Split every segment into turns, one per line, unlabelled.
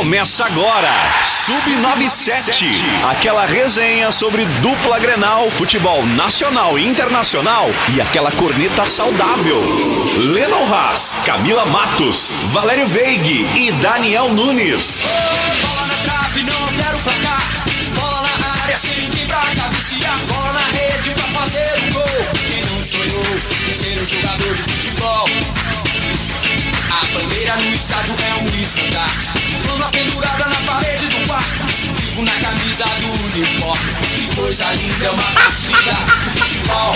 Começa agora, Sub97, aquela resenha sobre dupla Grenal, futebol nacional e internacional e aquela corneta saudável. Lennon Haas, Camila Matos, Valério Veig e Daniel Nunes.
Bola na trave, não quero placar. Bola na área, sem pra cabecear. Bola na rede pra fazer um gol. Quem não sonhou em ser um jogador de futebol? A bandeira no estádio é um estandarte. Lona pendurada na parede do quarto. Digo na camisa do uniforme. Que coisa linda é uma partida de futebol.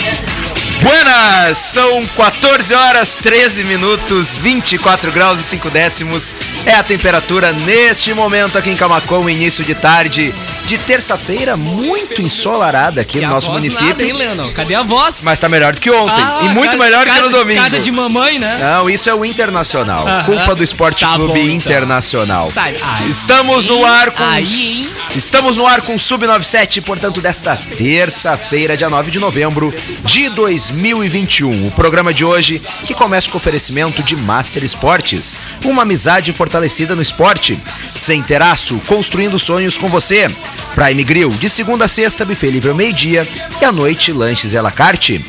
Buenas! São 14 horas 13 minutos, 24 graus e 5 décimos. É a temperatura neste momento aqui em Camacão, início de tarde de terça-feira, muito ensolarada aqui no
a
nosso
voz
município.
Nada, hein, Lennon? Cadê a voz?
Mas tá melhor do que ontem.
Ah,
e muito
casa-
melhor que
casa-
no domingo.
Casa de mamãe, né?
Não, isso é o Internacional.
Aham.
Culpa do Esporte
Tá
Clube
bom, então.
Internacional.
Sai. Aí,
Estamos no ar com
Aí, hein?
Estamos no ar com Sub97, portanto, desta terça-feira, dia 9 de novembro de 2021. O programa de hoje que começa com oferecimento de Master Esportes, uma amizade fortalecida no esporte. Sem teraço, construindo sonhos com você. Prime Grill, de segunda a sexta, buffet livre ao meio-dia e à noite, lanches e à la carte.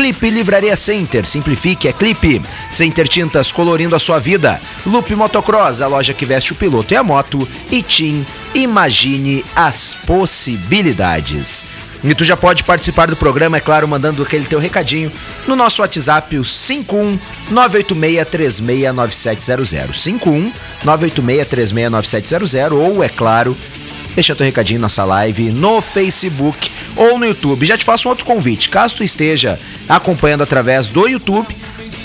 Clipe Livraria Center, simplifique, é Clipe. Center Tintas, colorindo a sua vida. Loop Motocross, a loja que veste o piloto e a moto. E Tim, imagine as possibilidades. E tu já pode participar do programa, é claro, mandando aquele teu recadinho no nosso WhatsApp, o 51 986369700. 51 986369700 ou, é claro, deixa teu recadinho nessa live no Facebook no YouTube. Já te faço um outro convite. Caso tu esteja acompanhando através do YouTube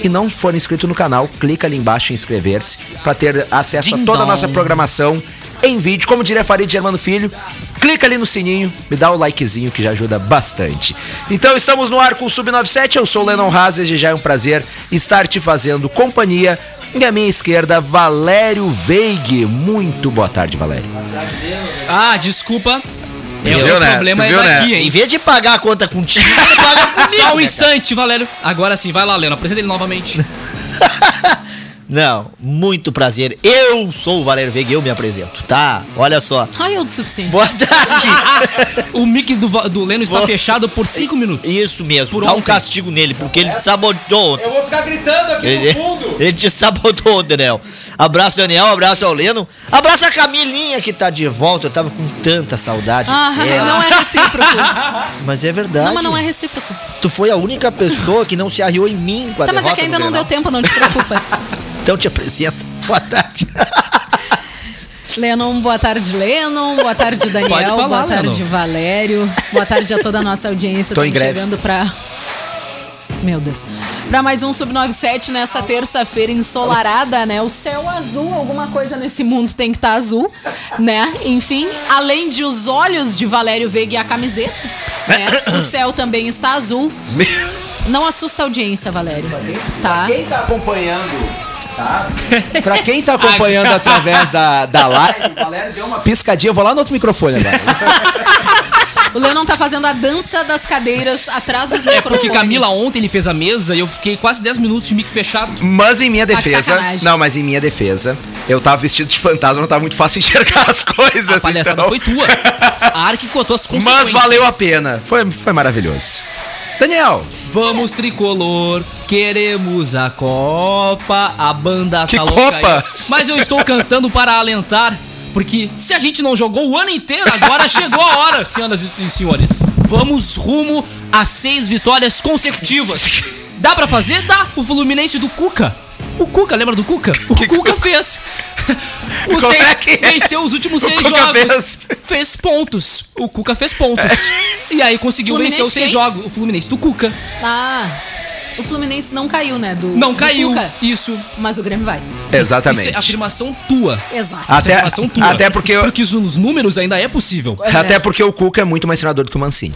e não for inscrito no canal, clica ali embaixo em inscrever-se para ter acesso a toda a nossa programação em vídeo. Como diria Farid Germano Filho, clica ali no sininho, me dá o likezinho que já ajuda bastante. Então estamos no ar com o Sub97, eu sou o Lennon Haas, desde já é um prazer estar te fazendo companhia. E à minha esquerda, Valério Veig. Muito boa tarde, Valério.
Ah, desculpa. É,
viu,
o
né?
problema
Tu
é
viu, né?
daqui,
Em
hein?
vez de pagar a conta contigo, ele paga comigo.
Só um
né,
instante, Valério. Agora sim, vai lá, Leno. Apresenta ele novamente.
Não, muito prazer. Eu sou o Valério Veiga, eu me apresento, tá? Olha só.
Ai, eu o suficiente.
Boa tarde.
o mic do, do Leno está
Boa-
fechado por 5 minutos.
Isso mesmo,
Por
dá um
ontem.
castigo nele, porque ele te sabotou.
Eu vou ficar gritando aqui
Ele,
no fundo.
ele te sabotou, Daniel. Abraço, Daniel. Abraço ao Leno. Abraço a Camilinha que tá de volta. Eu tava com tanta saudade.
Ah,
dela.
não é recíproco.
Mas é verdade.
Não, mas não é recíproco.
Tu foi a única pessoa que não se arriou em mim com a
Tá, mas é que ainda não deu tempo, não te preocupa.
Então te apresenta. Boa tarde.
Lennon, boa tarde, Lennon. Boa tarde, Daniel.
Pode falar,
boa tarde,
Lennon.
Valério. Boa tarde a toda a nossa audiência.
Tô em
Estamos
greve.
chegando pra. Meu Deus. Pra mais um Sub97 nessa terça-feira ensolarada, né? O céu azul, alguma coisa nesse mundo tem que estar azul, né? Enfim, além de os olhos de Valério Veiga e a camiseta, né? O céu também está azul. Não assusta a audiência, Valério. Tá?
Quem tá acompanhando, tá? Pra quem tá acompanhando através da, da live, o Valério deu uma piscadinha. Eu vou lá no outro microfone agora.
O Lennon tá fazendo a dança das cadeiras atrás dos
É
microfones.
porque Camila ontem ele fez a mesa e eu fiquei quase 10 minutos de mic fechado.
Mas em minha defesa.
sacanagem.
Não, mas em minha defesa, eu tava vestido de fantasma, não tava muito fácil enxergar as coisas.
A palhaçada
então-
foi tua. A Arque contou as consequências.
Mas valeu a pena. Foi, foi maravilhoso. Daniel,
Vamos tricolor, queremos a Copa, a banda
Que
tá louca
Copa?
aí. Mas eu estou cantando para alentar, porque se a gente não jogou o ano inteiro, agora chegou a hora, senhoras e senhores. Vamos rumo a seis vitórias consecutivas. Dá pra fazer? Dá. O Fluminense do Cuca. O Cuca, lembra do Cuca? O Cuca fez. O
Como
seis,
é que é?
venceu os últimos
O
seis
Cuca
jogos.
fez?
Fez pontos. O Cuca fez pontos. E aí conseguiu
Fluminense
vencer os seis
quem?
jogos. O Fluminense do Cuca.
Ah, o Fluminense não caiu, né? Do,
Não
do
caiu.
Cuca,
Isso.
mas o Grêmio vai.
exatamente.
Isso é afirmação tua.
Exato.
É
Até-
afirmação tua.
até porque eu-
Porque isso nos números ainda é possível.
Até porque o Cuca é muito mais treinador do que o Mancini.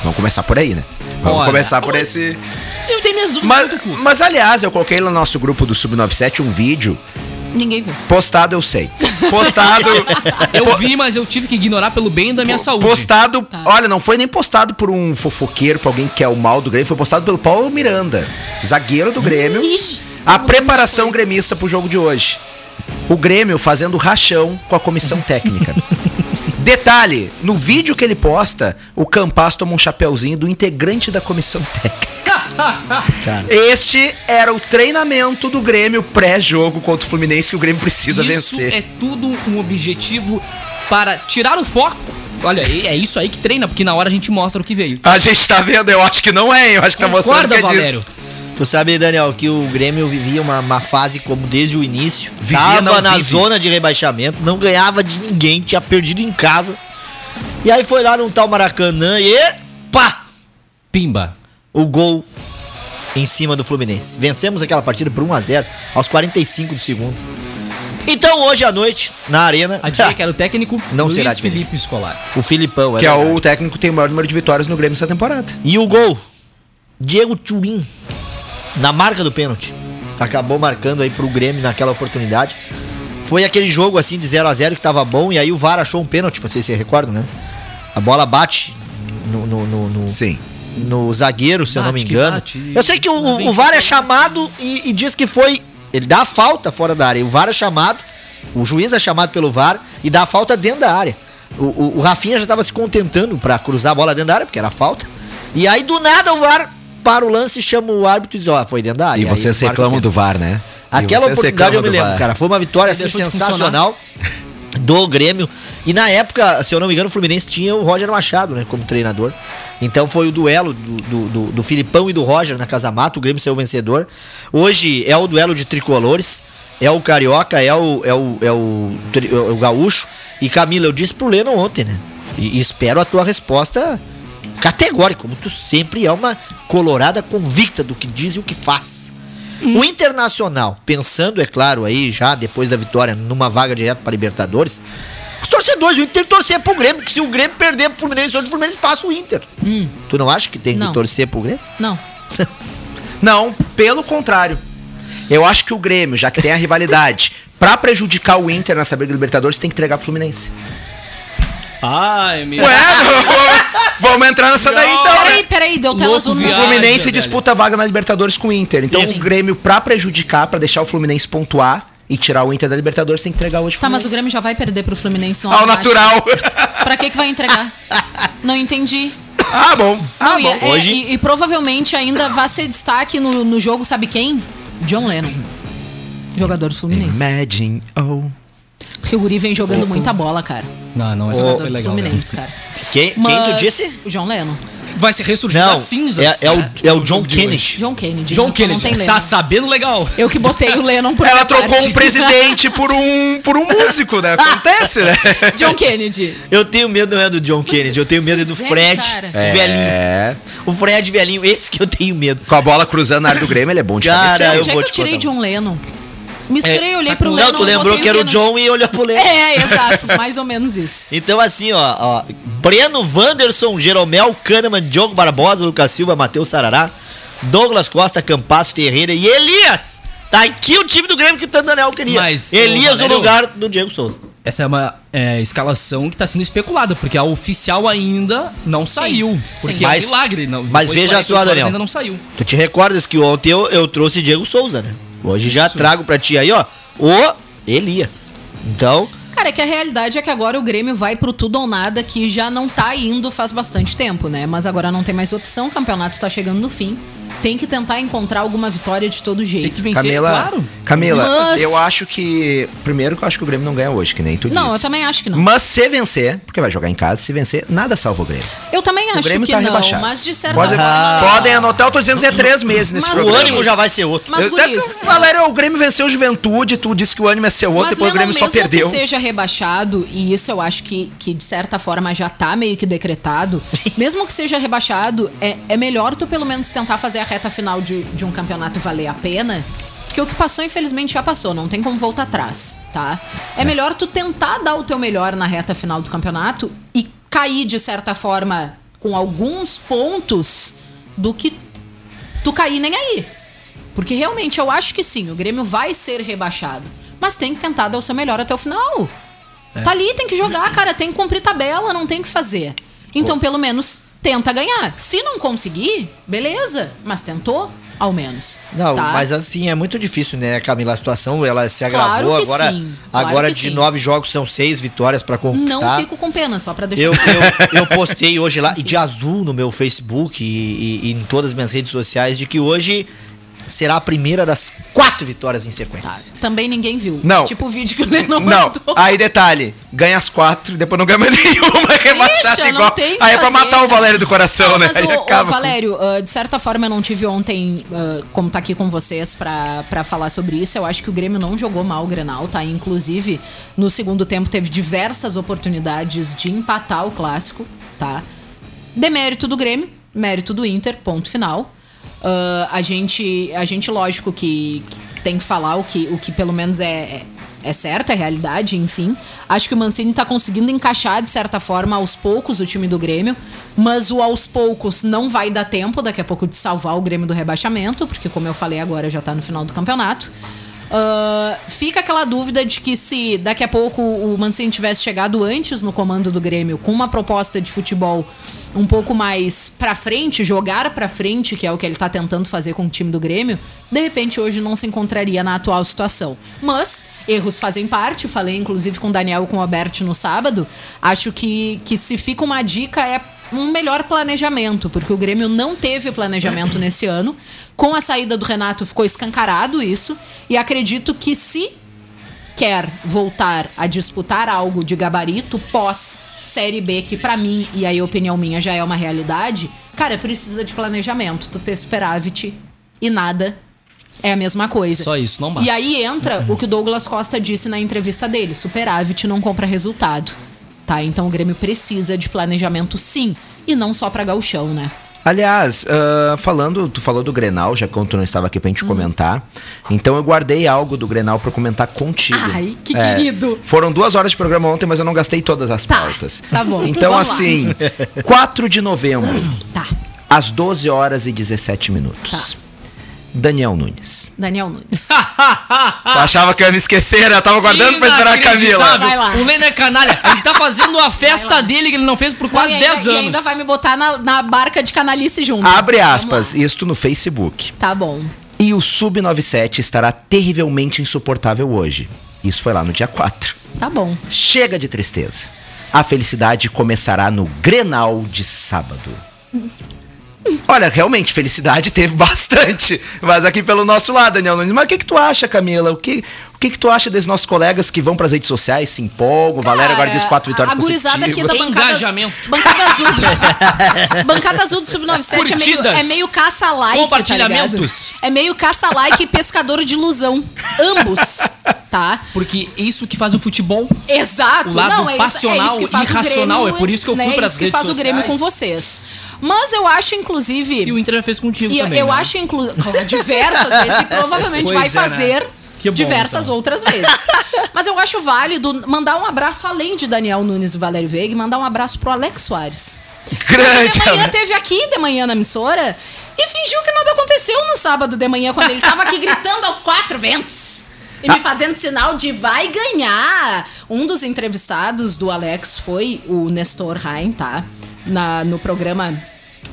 Vamos começar por aí, né? Vamos
Olha,
começar por esse.
Eu tenho minhas dúvidas
Mas, mas aliás, eu coloquei lá no nosso grupo do Sub97 um vídeo.
Ninguém viu.
Postado, eu sei. Postado.
Eu vi, mas eu tive que ignorar pelo bem da minha saúde.
Postado.
Tá.
Olha, não foi nem postado por um fofoqueiro, por alguém que quer o mal do Grêmio, foi postado pelo Paulo Miranda, zagueiro do Grêmio.
Ixi.
A preparação gremista pro jogo de hoje. o Grêmio fazendo rachão com a comissão técnica. Detalhe, no vídeo que ele posta, o Campas toma um chapeuzinho do integrante da comissão técnica.
Cara.
Este era o treinamento do Grêmio pré-jogo contra o Fluminense que o Grêmio precisa
Isso
vencer.
é tudo um objetivo para tirar o foco. Olha, é é isso aí que treina, porque na hora a gente mostra o que veio.
A gente tá vendo, eu acho que não é, hein? eu acho que tá mostrando
Concorda,
que é
Valério?
disso.
Tu sabe, Daniel, que o Grêmio vivia uma, uma fase como desde o início.
Vivia,
tava
não
na
vive.
zona de rebaixamento, não ganhava de ninguém, tinha perdido em casa. E aí foi lá num tal Maracanã e pá!
Pimba.
O gol em cima do Fluminense. Vencemos aquela partida por 1 a 0 aos 45 do segundo. Então hoje à noite, na arena,
A que era o técnico
Não
Luiz
será diferente.
Felipe Escolar.
o Filipão,
Que é
verdade.
o técnico que tem o maior número de vitórias no Grêmio essa temporada.
E o gol, Diego Turim, na marca do pênalti. Acabou marcando aí pro Grêmio naquela oportunidade. Foi aquele jogo assim de 0 a 0 que tava bom e aí o VAR achou um pênalti, vocês se recordam, né? A bola bate no, no, no, no-
Sim.
no zagueiro, se eu não me engano.
bate.
Eu sei que o, o, VAR é chamado e, e diz que foi. Ele dá a falta fora da área. O VAR é chamado, o juiz é chamado pelo VAR e dá a falta dentro da área. O, o, o Rafinha já tava se contentando pra cruzar a bola dentro da área, porque era falta. E aí do nada o VAR para o lance, chama o árbitro e diz: Ó, foi dentro da área.
E vocês reclamam do VAR, né?
Aquela oportunidade eu me lembro,
VAR.
cara. Foi uma vitória assim, sensacional do Grêmio. E na época, se eu não me engano, o Fluminense tinha o Roger Machado, né, como treinador. Então foi o duelo do, do, do, do Filipão e do Roger na Casa Mata. O Grêmio saiu vencedor. Hoje é o duelo de tricolores. É o Carioca, é o, é o, é o, é o Gaúcho. E Camila, eu disse pro Leno ontem, né? E, e espero a tua resposta categórica, como tu sempre é uma colorada convicta do que diz e o que faz. O Internacional, pensando, é claro, aí já depois da vitória numa vaga direto para Libertadores, os torcedores do Inter tem que torcer pro Grêmio, porque se o Grêmio perder pro Fluminense, hoje o Fluminense passa o Inter. Tu não acha que tem
Não.
que torcer pro Grêmio?
Não.
Não, pelo contrário. Eu acho que o Grêmio, já que tem a rivalidade, pra prejudicar o Inter nessa briga de Libertadores, tem que entregar pro Fluminense.
Ai, meu.
Ué, vamos, vamos entrar nessa daí então, né?
Peraí, peraí, deu tela azul no
O
viagem.
Fluminense
velho.
disputa a vaga na Libertadores com o Inter. Então
Sim.
o Grêmio, pra prejudicar, pra deixar o Fluminense pontuar e tirar o Inter da Libertadores, tem que entregar hoje
Tá, mas o. Grêmio já vai perder pro Fluminense no
Ao natural.
Pra que que vai entregar? Não entendi.
ah, bom. Ah,
Não, e,
bom.
é-
Hoje-
e- e provavelmente ainda vai ser destaque no, no jogo, sabe quem? John Lennon. Jogador do Fluminense.
Imagine, oh.
Porque o Guri vem jogando muita bola, cara.
Não, não, essa
Jogador
foi legal.
Fluminense, cara.
Quem, quem
Mas
tu disse?
O John Lennon.
Vai se ressurgir
Não,
das cinzas.
é, é o, é o John
de.
Kennedy.
John Kennedy.
John Kennedy.
Não tem
Tá
Lennon.
sabendo legal.
Eu que botei o Lennon por
Ela trocou
parte.
um presidente por um, por um músico, né? Acontece, né?
John Kennedy.
Eu tenho medo não é do John Kennedy, eu tenho medo do
é,
Fred
cara.
velhinho.
É.
O Fred velhinho, esse que eu tenho medo.
Com a bola cruzando na área do Grêmio, ele é bom de
Cara,
cabeceio.
eu
Onde é
vou
que eu
te
tirei
contar.
John Lennon? Misturei, olhei pro
Não,
Lennon.
tu lembrou que era o. John e olhou pro Lennon.
É, exato. Mais ou menos isso.
Então, assim, ó, ó, Breno, Wanderson, Jeromel, Kahneman, Diogo Barbosa, Lucas Silva, Matheus Sarará, Douglas Costa, Campas Ferreira e Elias. Tá aqui o time do Grêmio que o Tanto Daniel queria.
Mas,
Elias
ô,
no
Valério-
lugar do Diego Souza.
Essa é uma é, escalação que tá sendo especulada, porque a oficial ainda não saiu. Porque
Mas-
é um milagre. Não,
mas veja
48
só, Daniel.
ainda não saiu.
Tu te recordas que ontem eu, eu trouxe Diego Souza, né? Hoje já trago pra ti aí, ó, o Elias. Então,
Cara, é que a realidade é que agora o Grêmio vai pro tudo ou nada, que já não tá indo faz bastante tempo, né? Mas agora não tem mais opção, o campeonato tá chegando no fim. Tem que tentar encontrar alguma vitória de todo
Tem
jeito.
que vencer,
Camila,
claro.
Camila,
Mas-
eu acho que. Primeiro que eu acho que o Grêmio não ganha hoje, que nem tu
Não,
disse.
eu também acho que não.
Mas se vencer, porque vai jogar em casa, se vencer, nada salva o Grêmio.
Eu também
O
acho
Grêmio
que
tá
não,
rebaixado.
mas de certa
Podem,
forma...
podem anotar, eu tô dizendo que é três meses nesse
Mas
o
programa.
ânimo já vai ser outro.
Mas,
Eu- até
Guris,
que, Valério, o Grêmio venceu o Juventude, tu disse que o ânimo é ser outro,
Mas
depois o Grêmio só
mesmo
perdeu.
que seja rebaixado, e isso eu acho que, que de certa forma já tá meio que decretado, mesmo que seja rebaixado, é, é melhor tu pelo menos tentar fazer a reta final de, de um campeonato valer a pena. Porque o que passou, infelizmente, já passou, não tem como voltar atrás, tá? É melhor tu tentar dar o teu melhor na reta final do campeonato e cair, de certa forma, com alguns pontos do que tu cair nem aí. Porque realmente eu acho que sim, o Grêmio vai ser rebaixado. Mas tem que tentar dar o seu melhor até o final. Tá ali, tem que jogar, cara, tem que cumprir tabela, não tem o que fazer. Então, pelo menos, tenta ganhar. Se não conseguir, beleza, mas tentou. ao menos.
Não,
tá?
mas assim, é muito difícil, né, Camila? A situação, ela se
Claro
agravou.
que
agora
sim, claro
agora de
sim.
nove jogos são seis vitórias pra conquistar.
Não fico com pena, só pra deixar
Eu,
claro.
eu, eu postei hoje lá, e de azul no meu Facebook e, e- e em todas as minhas redes sociais, de que hoje será a primeira das quatro vitórias em sequência.
Também ninguém viu.
Não.
Tipo o vídeo que o Lennon
Não,
mandou.
aí detalhe, ganha as quatro, depois não ganha mais nenhuma, é
não
igual. Aí é pra
fazer,
matar o. Valério do coração,
Não,
né?
Mas,
Aí
o, o Valério, ah, de certa forma eu não tive ontem ah, como tá aqui com vocês pra, pra falar sobre isso. Eu acho que o Grêmio não jogou mal o Grenal, tá? Inclusive, no segundo tempo teve diversas oportunidades de empatar o clássico, tá? Demérito do Grêmio, mérito do Inter, ponto final. Ah, a gente, a gente lógico que, que tem que falar o que, o que pelo menos é, é, é certo, é realidade, enfim. Acho que o Mancini tá conseguindo encaixar, de certa forma, aos poucos o time do Grêmio, mas o aos poucos não vai dar tempo daqui a pouco de salvar o Grêmio do rebaixamento, porque, como eu falei agora, já tá no final do campeonato. Ah, fica aquela dúvida de que se daqui a pouco o Mancini tivesse chegado antes no comando do Grêmio com uma proposta de futebol um pouco mais pra frente, jogar pra frente, que é o que ele tá tentando fazer com o time do Grêmio, de repente hoje não se encontraria na atual situação. Mas erros fazem parte, falei inclusive com o Daniel e com o Alberto no sábado. Acho que, que se fica uma dica é um melhor planejamento, porque o Grêmio não teve planejamento nesse ano. Com a saída do Renato ficou escancarado isso. E acredito que se quer voltar a disputar algo de gabarito pós Série B, que pra mim, e aí opinião minha, já é uma realidade, cara, precisa de planejamento. Tu ter superávit e nada é a mesma coisa.
Só isso, não basta.
E aí entra o que o Douglas Costa disse na entrevista dele: superávit não compra resultado. Tá? Então o Grêmio precisa de planejamento sim. E não só pra gauchão, né?
Aliás, ah, falando, tu falou do Grenal, já que tu não estava aqui pra
Hum.
gente comentar. Então eu guardei algo do Grenal pra comentar contigo. É,
Ai, que querido.
Foram duas horas de programa ontem, mas eu não gastei todas as
Tá,
pautas.
tá bom.
Então,
Vamos lá.
assim, 4 de novembro,
Tá.
às 12 horas e 17 minutos.
Tá.
Daniel Nunes.
Daniel Nunes.
Tu achava que eu ia me esquecer, né? Eu tava guardando pra esperar a Camila.
Vai lá.
O Leno é canalha. Ele tá fazendo a festa dele que ele não fez por quase
Não, e ainda-
10
E
anos.
ainda vai me botar na, na barca de canalice junto.
Abre aspas, isto no Facebook.
Tá bom.
E o Sub-97 estará terrivelmente insuportável hoje. Isso foi lá no dia 4.
Tá bom.
Chega de tristeza. A felicidade começará no Grenal de sábado. Olha, realmente, felicidade teve bastante. Mas aqui pelo nosso lado, Daniel Nunes. Mas o que, que tu acha, Camila? O que, o que, que tu acha desses nossos colegas que vão pras redes sociais, se empolgam? O Valério agora diz quatro vitórias
A gurizada aqui da bancada,
Engajamento.
bancada azul. do- bancada azul do Sub-97 é meio, é meio caça-like,
Compartilhamentos.
tá? É meio caça-like e pescador de ilusão. Ambos, tá?
Porque isso que faz o futebol.
Exato.
O lado
não, é isso, é
passional,
isso que faz
irracional,
o Grêmio,
é por isso que eu fui
né,
pras
isso que
redes
faz o Grêmio com
sociais.
vocês. Mas eu acho, inclusive...
E o Inter já fez contigo
E eu-
também.
eu
né?
acho, inclusive, diversas vezes, e provavelmente
Pois
vai
é, né?
fazer
Que bom,
diversas
então.
outras vezes. Mas eu acho válido mandar um abraço, além de Daniel Nunes e Valério Veiga, mandar um abraço pro Alex Soares.
Grande.
de manhã teve aqui de manhã na emissora e fingiu que nada aconteceu no sábado de manhã, quando ele tava aqui gritando aos quatro ventos. E me fazendo sinal de vai ganhar. Um dos entrevistados do Alex foi o Nestor Rain, tá? Na, no programa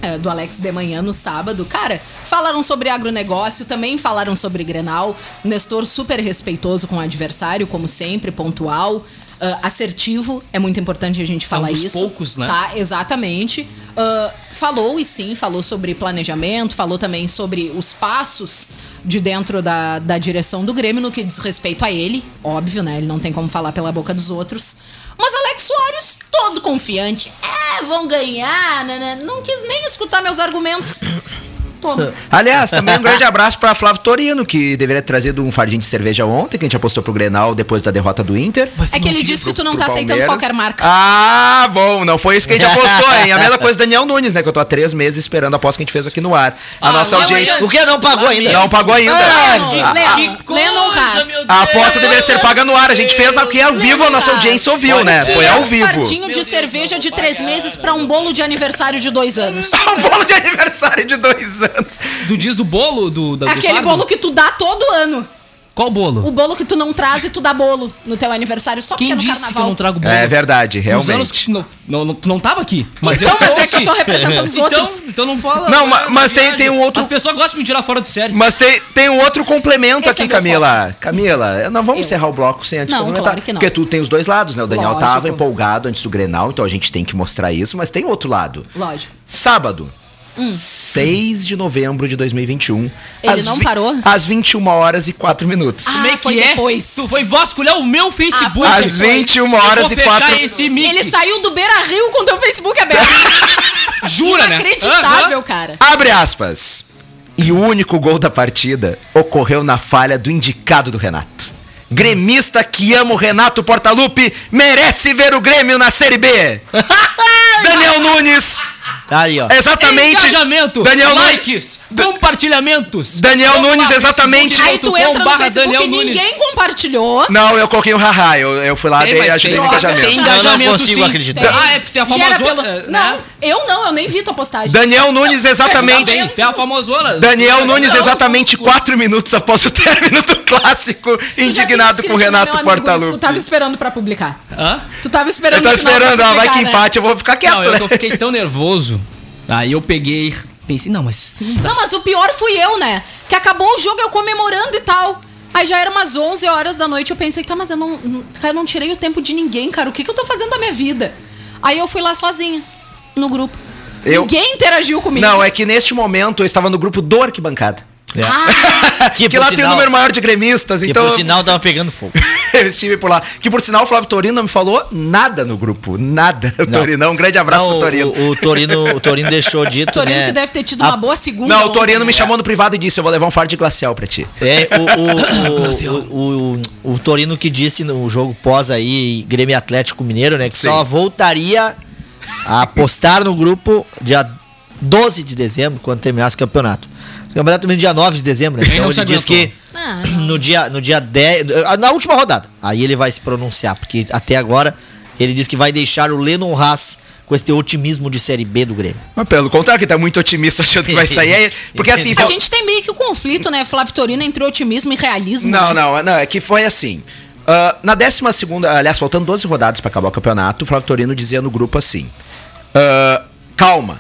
eh, do Alex de manhã no sábado. Cara, falaram sobre agronegócio, também falaram sobre Grenal. O Nestor super respeitoso com o adversário, como sempre, pontual. ah, assertivo, é muito importante a gente falar
dos
isso.
poucos, né?
Tá, exatamente. Ah, falou e sim, falou sobre planejamento, falou também sobre os passos de dentro da, da direção do Grêmio no que diz respeito a ele. Óbvio, né? Ele não tem como falar pela boca dos outros. Mas Alex Soares, todo confiante. É, vão ganhar. né, né. Não quis nem escutar meus argumentos. Toma.
Aliás, também um grande abraço pra Flávio Torino, que deveria ter trazido um fardinho de cerveja ontem, que a gente apostou pro Grenal depois da derrota do Inter.
É que ele disse que tu não tá aceitando qualquer marca.
Ah, bom, não foi isso que a gente apostou, hein? A mesma coisa do Daniel Nunes, né? Que eu tô há três meses esperando a aposta que a gente fez aqui no ar. A
Ah,
nossa audiência.
adianta.
Por que não pagou ainda?
Não pagou ainda.
Lennon,
Ah,
Lennon,
coisa,
Haas.
A aposta deveria ser paga no ar. A gente fez aqui ao vivo, a nossa audiência ouviu, né? Foi
é
ao
um
vivo.
fardinho de cerveja de três meses pra um bolo de aniversário de dois anos.
Um bolo de aniversário de dois anos.
Do dias do bolo? Do, da- do
Aquele
fardo?
bolo que tu dá todo ano.
Qual bolo?
O bolo que tu não traz e tu dá bolo no teu aniversário só porque
Quem
é no
disse que eu
carnaval.
não trago bolo?
É verdade,
Nos
realmente.
anos que não, não, não- tu não tava aqui. Mas
então,
eu
mas é que eu tô representando os
então,
outros.
Então não fala.
Não,
é,
ma- mas tem- tem um outro-
As pessoas gostam de me tirar fora do sério.
Mas tem, tem um outro complemento
Esse
aqui,
é
Camila. Camila, não vamos
Eu.
encerrar o bloco sem antes
Não,
complementar.
claro que não.
Porque tu tem os dois lados, né? O Daniel
Lógico.
tava empolgado antes do Grenal, então a gente tem que mostrar isso, mas tem outro lado.
Lógico.
Sábado, 6 de novembro de 2021.
Ele
às
não parou?
Às 21 horas e 4 minutos.
Ah,
Como é
foi
que é?
depois.
Tu foi vasculhar o meu Facebook.
Ah, foi
às
depois.
21
Eu
horas e
fechar
4
esse mic.
Ele saiu do Beira Rio com teu Facebook aberto.
Jura, né?
Inacreditável,
Aham.
cara.
Abre aspas. E o único gol da partida ocorreu na falha do indicado do Renato. Gremista que ama o Renato Portaluppi merece ver o Grêmio na Série B. Daniel Nunes,
Tá aí, ó.
exatamente.
Engajamento,
Daniel Nunes.
likes, compartilhamentos.
Daniel Nunes, exatamente.
Aí tu entra no Facebook
Daniel
e
Nunes.
ninguém compartilhou.
Não, eu coloquei um haha, eu, eu fui lá e ajudei no engajamento.
tem
Eu não
engajamento,
consigo
sim.
acreditar.
Ah, é porque tem a famosona.
pelo-
né?
Não, eu não, eu nem vi tua postagem.
Daniel Nunes, exatamente.
Tem, tem a famosona.
Daniel Nunes, exatamente quatro minutos após o término do clássico, indignado com o Renato
isso, Tu tava
Portaluppi.
esperando pra publicar.
Hã?
Tu tava
Eu
esperando o final pra
esperando, ó, vai que
né?
empate, eu vou ficar quieto,
Não, eu,
né?
eu fiquei tão nervoso. Aí eu peguei, pensei, não, mas sim.
Não, mas o pior fui eu, né? Que acabou o jogo, eu comemorando e tal. Aí já era umas 11 horas da noite, eu pensei, tá, mas eu não, eu não tirei o tempo de ninguém, cara. O que, que eu tô fazendo da minha vida? Aí eu fui lá sozinha, no grupo.
Eu-
Ninguém interagiu comigo.
Não, é que neste momento eu estava no grupo do Arquibancada.
Que,
Que
por
lá tem um
sinal-
número maior de gremistas,
Que
então
por sinal tava pegando fogo.
eu estive por lá. Que por sinal o Flávio Torino não me falou nada no grupo. Nada. O
Não.
Torino, um grande abraço
Não,
pro Torino.
O, o Torino, o Torino deixou dito,
Torino
né?
que deve ter tido
A-
uma boa segunda.
Não, o
ontem,
Torino
né?
me chamou no privado e disse: Eu vou levar um fardo de glacial pra ti.
É, o, o, o, o, o Torino que disse no jogo pós aí, Grêmio Atlético Mineiro, né? Que
Sim.
só voltaria a postar no grupo dia 12 de dezembro, quando terminasse o campeonato. O campeonato termina dia 9 de dezembro, né? Então ele diz
aguentou?
que
Ah,
no dia, no dia 10. Na última rodada. Aí ele vai se pronunciar, porque até agora ele diz que vai deixar o Lennon Haas com esse otimismo de Série B do Grêmio.
Mas pelo contrário, que tá muito otimista achando que vai sair. aí- Porque assim.
A gente tem meio que o conflito, né, Flávio Torino, entre otimismo e realismo.
Não,
né?
não, não, é que foi assim. Ah, na 12 segunda, aliás, faltando 12 rodadas pra acabar o campeonato, o Flávio Torino dizia no grupo assim: ah, Calma,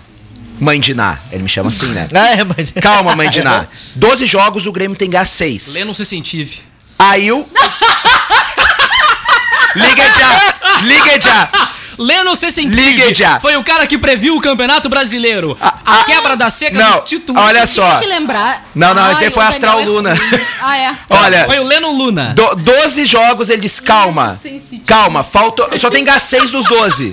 mãe de Ná. Ele me chama assim, né?
É, mas...
Calma, mãe de Ná. 12 jogos, o Grêmio tem que ganhar 6.
Lê, não se incentive.
Aí o. Liga já! Liga já!
Leno C. Sentive
Ligue já.
foi o cara que previu o Campeonato Brasileiro. A, quebra da seca
Não,
do título.
olha só.
Tem que lembrar.
Não, não, esse
Ai,
aí foi Astral
Daniel é
Luna.
ruim. Ah, é.
Olha,
Foi o Leno Luna.
do, 12 jogos, ele disse: calma. Calma, falta. Só tem ganhar 6 dos 12.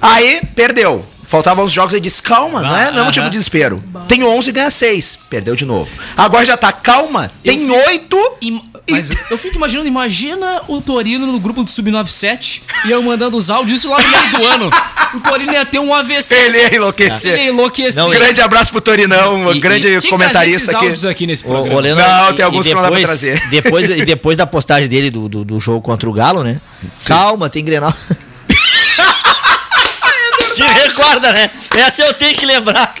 Aí, perdeu. Faltavam os jogos, ele disse: calma, não é, não é
aham.
motivo de desespero. Tem 11 e ganha 6. Perdeu de novo. Agora já tá calma, tem 8.
Im- Mas eu fico imaginando, imagina o Torino no grupo do Sub-97 e eu mandando os áudios isso lá no meio do ano. O Torino ia ter um AVC.
Ele ia enlouquecer.
Ele ia enlouquecer.
Não,
Grande abraço pro Torinão,
E-
grande
que trazer
comentarista
esses
aqui.
áudios aqui nesse
O,
programa.
o Leno-
Não,
e-
tem alguns
e
que não dá pra
depois,
trazer.
Depois, e depois da postagem dele do, do, do jogo contra o Galo, né? Calma, tem Grenal. Te recorda, né? Essa eu tenho que lembrar.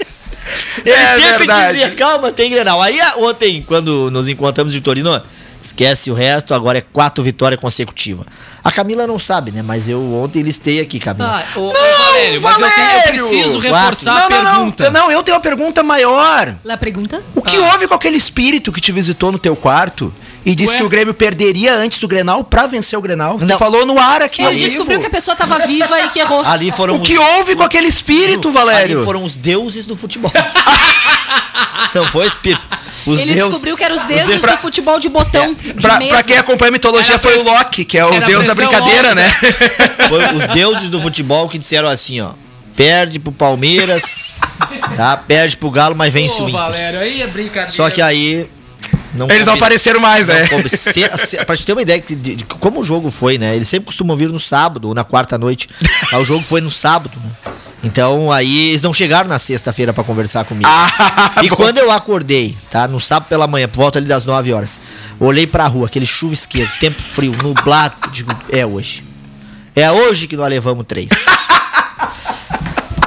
Ele
É
sempre
verdade.
dizia, calma, tem Grenal. Aí a- ontem, quando nos encontramos de Torino, esquece o resto, agora é quatro vitórias consecutivas. A Camila não sabe, né? Mas eu ontem listei aqui, Camila.
Ah, ô, ô, Valério, mas eu, tenho, eu
Valério!
preciso reforçar
Não,
a
não,
pergunta.
não. Não, eu tenho uma pergunta maior.
La pergunta?
O que houve com aquele espírito que te visitou no teu quarto e disse
Ué?
que o Grêmio perderia antes do Grenal pra vencer o Grenal?
Não.
falou no ar aqui.
Ele descobriu que a pessoa tava viva e que errou.
Ali foram
O que houve com aquele espírito, Valério?
Ali foram os deuses do futebol. não foi espírito. Os
Ele
deuses-
descobriu que eram os
os
deuses
pra-
do futebol de botão. de
Pra, quem acompanha a mitologia,
Era
foi o Loki, que é o
era
deus da brincadeira,
alta.
né?
Foi os deuses do futebol que disseram assim, ó. Perde pro Palmeiras, tá? Perde pro Galo, mas vence
Ô,
o Inter.
Valério, aí é brincadeira.
Só que aí. Não
Eles não apareceram mais,
não
né?
combina. Se- se- pra te ter uma ideia de, de- de como o jogo foi, né? Eles sempre costumam vir no sábado ou na quarta noite. Mas o jogo foi no sábado, né? Então aí eles não chegaram na sexta-feira pra conversar comigo.
Ah,
e quando eu acordei, tá? No sábado pela manhã, por volta ali das 9 horas, olhei pra rua, aquele chuvisqueiro, tempo frio, nublado, digo, é hoje. É hoje que nós levamos três.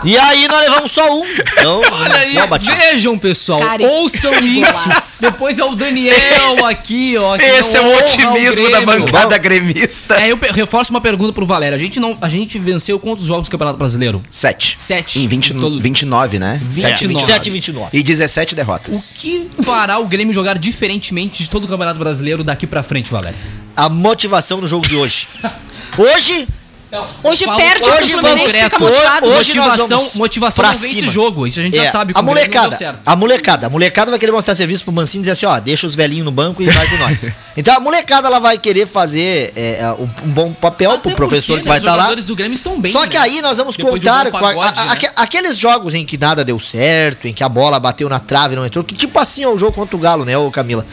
E aí nós levamos só um. Então,
Olha aí, vejam, pessoal.
Cara,
ouçam isso. Depois é o Daniel aqui, ó. que
Esse é o otimismo da bancada gremista.
É, eu reforço uma pergunta pro Valério. A gente, não, a gente venceu quantos jogos do Campeonato Brasileiro?
7.
Sete.
Em 20,
Em todo-
29, né?
29.
27 e 29.
E 17
O
derrotas.
que fará o Grêmio jogar diferentemente de todo o Campeonato Brasileiro daqui pra frente, Valério?
A motivação no jogo de hoje. Hoje,
Hoje
Fala-
perde
hoje
pro Fluminense
vamos-
fica
hoje-
motivado.
hoje
motivação motivação
pra
não vence
cima.
jogo. Isso a gente já
é,
sabe.
a
o
molecada, a molecada, a molecada vai querer mostrar serviço pro Mancini e dizer assim, ó, deixa os velhinhos no banco e vai com nós. Então a molecada ela vai querer fazer é, é, um, um bom papel
Até
pro professor
porque,
que vai
né,
estar
Os
lá.
jogadores do Grêmio estão bem.
Só
né?
que aí nós vamos
Depois de um
contar com a-
pagode,
a-
né?
aque- aqueles jogos em que nada deu certo, em que a bola bateu na trave e não entrou, que tipo assim é o jogo contra o Galo, né, ô Camila?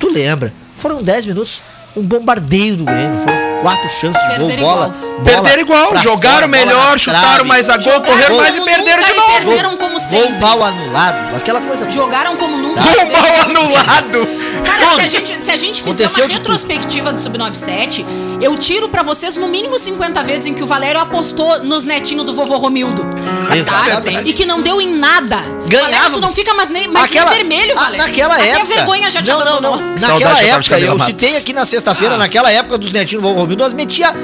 Tu lembra? Foram 10 minutos, um bombardeio do Grêmio, foram quatro chances de gol,
Perderam
bola,
igual.
bola
Perderam igual, jogaram
fora,
melhor, chutaram
trave.
mais a gol,
Jogaram
correram mais e perderam de novo.
perderam como
Gol
sempre.
mal anulado, aquela coisa.
Jogaram como nunca.
Gol mal anulado.
Cara, se a gente, se a gente fizer uma retrospectiva do Sub-97, eu tiro pra vocês no mínimo 50 vezes em que o Valério apostou nos netinhos do vovô Romildo. Tá?
Exatamente.
E que não deu em nada. Valério, tu não fica mais nem, mais nem vermelho,
ah,
Valério.
Naquela
Até
época.
a vergonha já te
não, não,
abandonou.
não.
Saudade
Naquela
de jogar de
época, eu citei aqui na sexta-feira, naquela época dos netinhos do Romildo, nós metia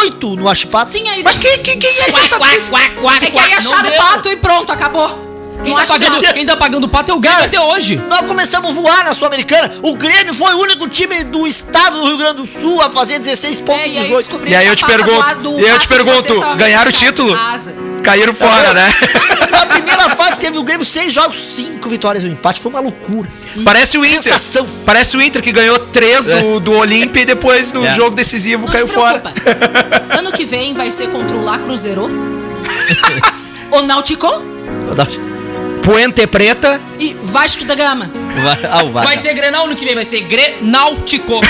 oito no Ashpato.
Sim, aí...
Mas quem, quem, quem é
quac,
É que aí
quac,
acharam
não
o
deu.
pato e pronto, acabou.
Quem
Não
tá,
acho
pagando,
nada.
Quem tá pagando o pato é o Grêmio até hoje.
Nós começamos a voar na Sul-Americana. O Grêmio foi o único time do estado do Rio Grande do Sul a fazer 16 pontos
É, e aí
18.
descobri
E aí eu te pergunto- e eu te pergunto, ganharam o título? Caíram fora, né?
Na primeira fase teve o Grêmio seis jogos, cinco vitórias e um empate. Foi uma loucura.
Parece o Inter.
Sensação.
Parece o Inter que ganhou três do, do Olímpia e depois no
É.
jogo decisivo
Não
caiu fora.
Ano que vem vai ser contra o La Cruzeiro, o Náutico
Puente Preta.
e Vasco da Gama.
Vai, ah, o
Vai ter Grenal no que vem, vai ser Grenáutico.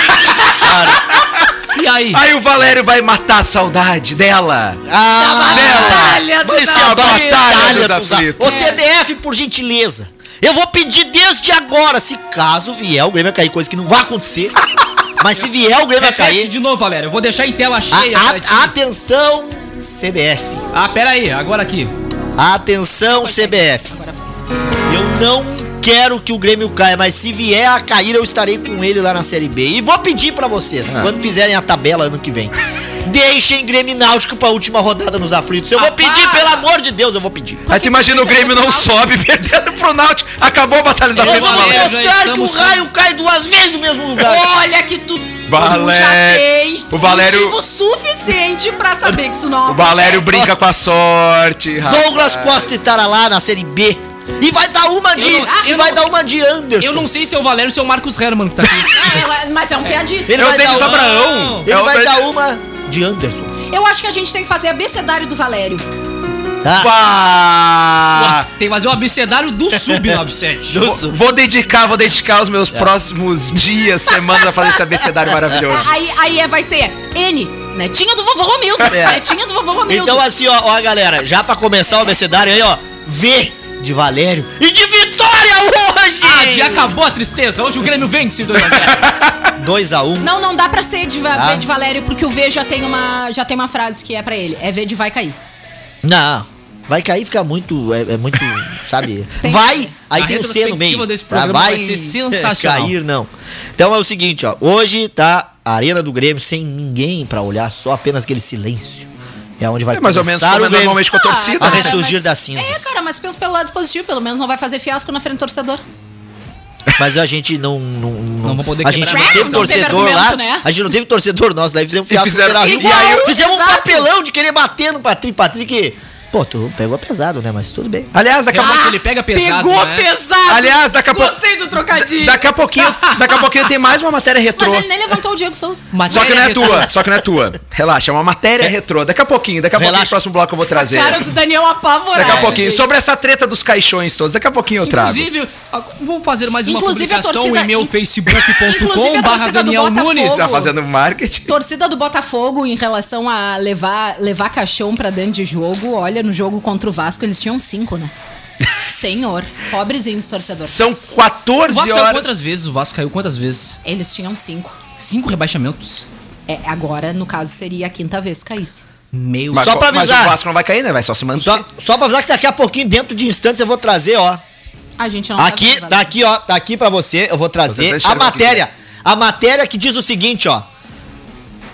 e aí?
Aí o Valério vai matar a saudade dela.
Ah,
Batalha do
vai ser a batalha
dos aflitos.
Ô CBF, por gentileza. Eu vou pedir desde agora, se caso vier o Grêmio a cair, coisa que não vai acontecer. Mas se vier o Grêmio a cair,
de novo, Valério. Eu vou deixar em tela
a-
cheia ti.
a- atenção CBF.
Ah, pera aí, agora aqui.
Atenção CBF. Não quero que o Grêmio caia, mas se vier a cair, eu estarei com ele lá na Série B. E vou pedir pra vocês,
Ah.
quando fizerem a tabela ano que vem, deixem Grêmio Náutico pra última rodada nos aflitos. Eu vou pedir,
para!
pelo amor de Deus, eu vou pedir.
Aí tu imagina o Grêmio não sobe, perdendo pro Náutico. Acabou a batalha da
vamos
já
mostrar que o raio cai duas vezes no mesmo lugar.
Olha que tu,
Valério- o Valério-
motivo suficiente pra saber que isso não
O Valério
acontece.
brinca com a sorte. rapaz.
Douglas Costa estará lá na Série B. E vai dar uma de.
Não-
e
eu
vai
não-
dar uma de Anderson.
Eu não sei se é o Valério ou se é o Marcos Herman que tá aqui.
Ah, é, mas é um piadista.
Ele
É o
vai dar uma-
Abraão.
Ele
É
vai dar uma de Anderson.
Eu acho que a gente tem que fazer abecedário do Valério.
Tá?
Tem que fazer o abecedário do Sub-97.
Vou, vou dedicar, vou dedicar os meus próximos dias, semanas a fazer esse abecedário maravilhoso.
Aí, aí é, vai ser N, netinha do vovô Romildo.
É.
Netinha do vovô Romildo.
Então assim, ó, ó, galera, já pra começar o abecedário aí, ó, V de Valério e de Vitória hoje!
Ah, já acabou a tristeza. Hoje o Grêmio vence 2x0.
2x1.
Não, não dá pra ser de, Va-
Tá.
De Valério, porque o V já tem uma, já tem uma frase que é pra ele. É V de vai cair.
Não, vai cair fica muito, é, é muito, sabe?
Tem
vai, aí
A
tem o C no meio.
desse
tá?
programa vai ser sensacional.
cair não. Então é o seguinte, ó, hoje tá a Arena do Grêmio sem ninguém pra olhar, só apenas aquele silêncio. É onde vai
É mais ou menos como é
o Grêmio
normalmente com a torcida.
a
né?
ressurgir
mas-
das cinzas.
É, cara, mas pensa pelo lado positivo, pelo menos não vai fazer fiasco na frente do torcedor.
Mas a gente não. Não, não,
vou poder
a gente não teve
Não teve
torcedor lá.
argumento, né?
A gente não teve torcedor nosso, daí fizemos fiasco
fizeram-
E aí fizemos um papelão de querer bater no Patrick. Patrick, pô, tu pegou pesado, né? Mas tudo bem.
Aliás, daqui a pouco.
ele pega pesado,
Pegou
né?
pesado.
Aliás, daqui a pouco.
Gostei do trocadilho.
Daqui a pouquinho, daqui a pouquinho tem mais uma matéria retrô.
Mas ele nem levantou o Diego Souza.
Só que não é
Matéria
tua, só que não é tua. Relaxa, é uma matéria retrô. Daqui a pouquinho, daqui a pouquinho,
Relaxa.
no próximo bloco eu vou trazer.
Cara do Daniel apavorado.
Daqui a pouquinho,
gente.
sobre essa treta dos caixões todos, daqui a pouquinho eu trago.
Inclusive, vou fazer mais uma
Inclusive,
publicação
torcida-
meu
in- Inclusive,
facebook.com
a
barra
torcida do
Daniel
Botafogo-
Nunes.
Tá fazendo marketing?
Torcida do Botafogo em relação a levar, levar caixão pra dentro de jogo, olha, no jogo contra o Vasco eles tinham cinco, né? Senhor, pobrezinhos torcedores.
São
O
14
Vasco caiu
horas.
quantas vezes? O Vasco caiu quantas vezes?
Eles tinham cinco.
Cinco rebaixamentos.
É, agora, no caso, seria a quinta vez que caísse.
Meu
Mas,
Só pra
mas
avisar.
o Vasco não vai cair, né? Vai só se manter.
Só, só pra avisar que daqui a pouquinho, dentro de instantes, eu vou trazer, ó.
A gente não
Aqui,
sabe,
tá aqui, ó. Tá aqui pra você. Eu vou trazer a matéria. A matéria que diz o seguinte, ó.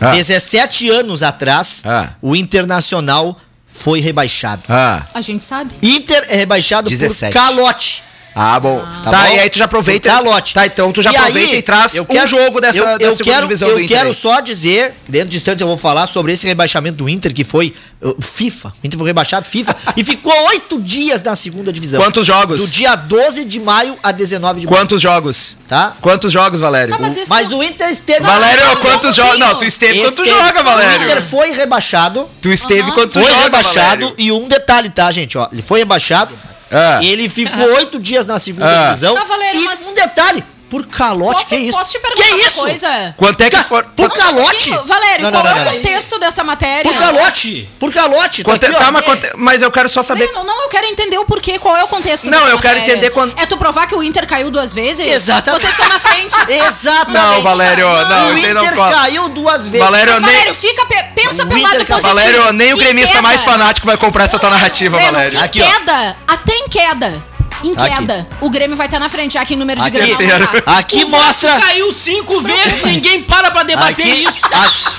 Ah.
17 anos atrás,
Ah.
o Internacional foi rebaixado.
Ah.
A gente sabe.
Inter é rebaixado
17.
por calote.
Ah, bom.
Tá
Tá,
bom?
e aí tu já aproveita.
Por calote.
Tá, então tu já
E
aproveita
aí,
e traz
eu
um
quero-
jogo dessa,
eu, eu
segunda
quero,
divisão
eu
do Inter.
quero
aí.
só dizer, dentro de instantes eu vou falar sobre esse rebaixamento do Inter que foi uh, FIFA. O Inter foi rebaixado FIFA e ficou oito dias na segunda divisão.
Quantos jogos?
Do dia 12 de maio a 19 de maio.
Quantos jogos?
Tá?
Quantos jogos, Valério?
Tá, mas isso-
Mas o Inter esteve.
Valério, quantos
um
jogos? Não, tu esteve quando tu
Esteve-
joga,
O
Valério.
Inter foi rebaixado.
Tu esteve tu
Foi
joga,
rebaixado.
Valério.
E um detalhe, tá, gente? Ó, ele foi rebaixado.
Ah.
Ele ficou oito dias na segunda
Ah.
divisão.
Tá, Valério,
e
mas-
um detalhe, por calote,
Posso,
que é isso?
posso te
que
perguntar
é
uma
isso?
coisa?
Quanto é que for...
Por calote?
Valério,
Não, não,
qual
não,
é
não.
o contexto dessa matéria?
Por calote. Por calote.
Quanto é-
aqui,
tá, mas, quanto é- mas eu quero só saber...
Não, não, eu quero entender o porquê, qual é o contexto
Não,
dessa
eu quero
matéria.
entender quando-
É tu provar que o Inter caiu duas vezes?
Exatamente.
Vocês estão na frente.
Exatamente.
Não, Valério, não,
o
não
Inter caiu duas vezes.
Valério,
Mas,
nem-
Valério, fica, pe- pensa
O
pelo
Inter
lado
caiu.
positivo.
Valério, nem o
Em
gremista mais fanático vai comprar essa tua narrativa, Valério.
Aqui,
queda, até em queda. Em
Aqui.
queda, o Grêmio vai estar na frente, que em número de
Aqui.
Grêmio.
Terceiro.
Aqui
O Vasco
mostra.
caiu cinco vezes, ninguém para pra debater
Aqui,
isso.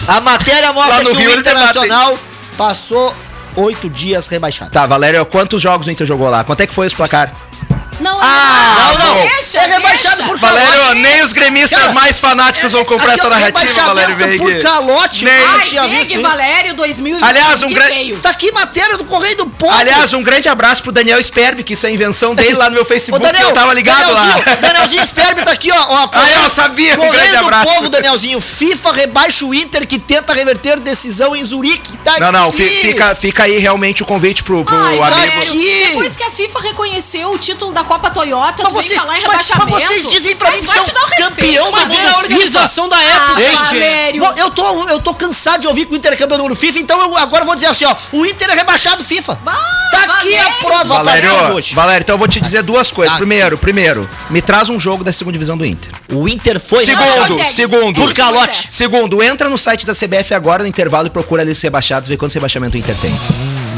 a, a matéria mostra
Lá no
que
Rio
o
eles.
Internacional passou oito dias rebaixado.
Tá, Valério, quantos jogos o Inter jogou lá? Quanto é que foi esse placar?
Não,
Ah,
não, não.
Deixa,
É rebaixado
deixa.
por
Valério,
calote.
nem os gremistas
Cara,
mais fanáticos vão comprar essa
ó,
narrativa, Valério
rebaixamento
Veig.
por calote.
Nem-
Ai,
tinha visto.
Valério 2020.
Aliás, um grande-.
Tá aqui matéria do Correio do Povo.
Aliás, um grande abraço pro Daniel Sperbi, que isso é invenção dele lá no meu
Ô,
Facebook,
Daniel,
que eu tava ligado
Danielzinho,
lá.
Danielzinho Sperbi tá aqui, ó. ó
Ah, eu sabia, um
Correio
grande
do
abraço.
Povo, Danielzinho. FIFA rebaixa o Inter que tenta reverter decisão em Zurique. Tá
Não, não, fica, fica aí realmente o convite pro, pro
Ai,
amigo.
Valério,
Aqui.
depois que a FIFA reconheceu o título da Copa Toyota,
Mas
tu vem
vocês,
falar em
mas,
rebaixamento.
mas vocês dizem pra
Mas
mim que
vai
são
te dar um respeito,
campeão
Mas
mundo
é a
FIFA.
organização da época,
Ah,
gente.
Eu tô, eu tô cansado de ouvir que o Inter é campeão do mundo FIFA, então eu agora vou dizer assim, ó. O Inter é rebaixado FIFA.
Bah,
tá aqui a
Valério.
prova
Valério,
Valério hoje.
Valério, então eu vou te dizer duas coisas.
Tá.
Primeiro, primeiro, me traz um jogo da segunda divisão do Inter.
O Inter foi
Não,
Segundo,
consegue.
segundo.
Por calote.
Segundo, entra no site da CBF agora no intervalo e procura ali os rebaixados, vê quantos rebaixamentos o Inter tem.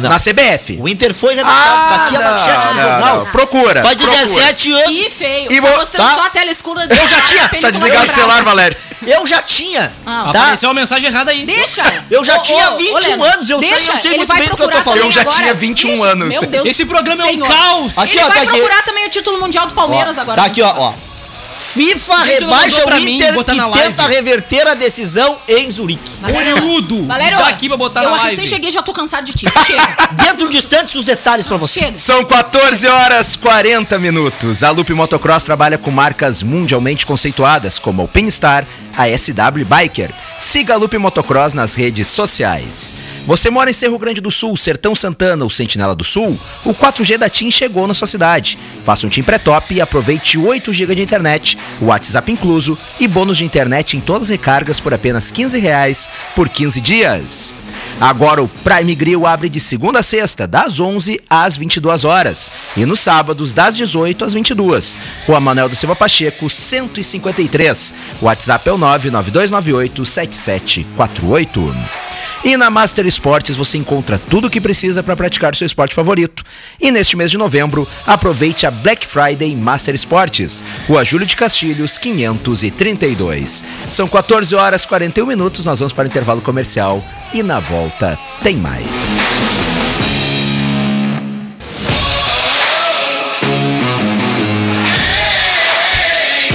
Não.
Na CBF.
O Inter foi rebaixado. tá aqui a manchete do
não,
jornal.
não. Procura.
Faz
procura.
17 anos.
Que feio.
E
tá
vou-
mostrando
tá?
só a tela escura.
Eu já tinha.
Tá desligado o celular, Valério.
Eu já tinha.
Ah,
tá?
Apareceu uma mensagem errada aí.
Deixa.
Eu já
Ô,
tinha
ô,
21
ô, Leandro,
anos, eu sei- eu
deixa,
sei
ele
muito bem do que eu tô falando.
Eu já
agora.
tinha 21
Deixa,
anos.
Meu Deus.
Esse programa é um
Senhor.
caos.
Aqui,
Ele
ó,
vai
tá aqui.
procurar também o título mundial do Palmeiras
Ó,
agora.
Tá aqui, ó, ó. FIFA rebaixa o
mim,
Inter
na live.
tenta reverter a decisão em Zurique.
Olhudo.
Valério,
Dá aqui pra botar
eu
na
recém
live.
cheguei já tô cansado de ti. Chega.
Dentro de instantes, os detalhes pra você.
Chega.
São 14 horas 40 minutos. A Lupe Motocross trabalha com marcas mundialmente conceituadas, como a Alpinestar, a SW Biker. Siga a Lupe Motocross nas redes sociais. Você mora em Cerro Grande do Sul, Sertão Santana ou Sentinela do Sul? O 4G da TIM chegou na sua cidade. Faça um TIM pré-top e aproveite 8 GB de internet, WhatsApp incluso e bônus de internet em todas as recargas por apenas 15 reais por 15 dias. Agora o Prime Grill abre de segunda a sexta, das 11 às 22 horas. E nos sábados, das 18 às 22. Rua Manuel do Silva Pacheco, 153. O WhatsApp é o 99298 7748. E na Master Esportes você encontra tudo o que precisa para praticar seu esporte favorito. E neste mês de novembro, aproveite a Black Friday Master Esportes, Rua Júlio de Castilhos, 532. São 14 horas e 41 minutos, nós vamos para o intervalo comercial e na volta tem mais.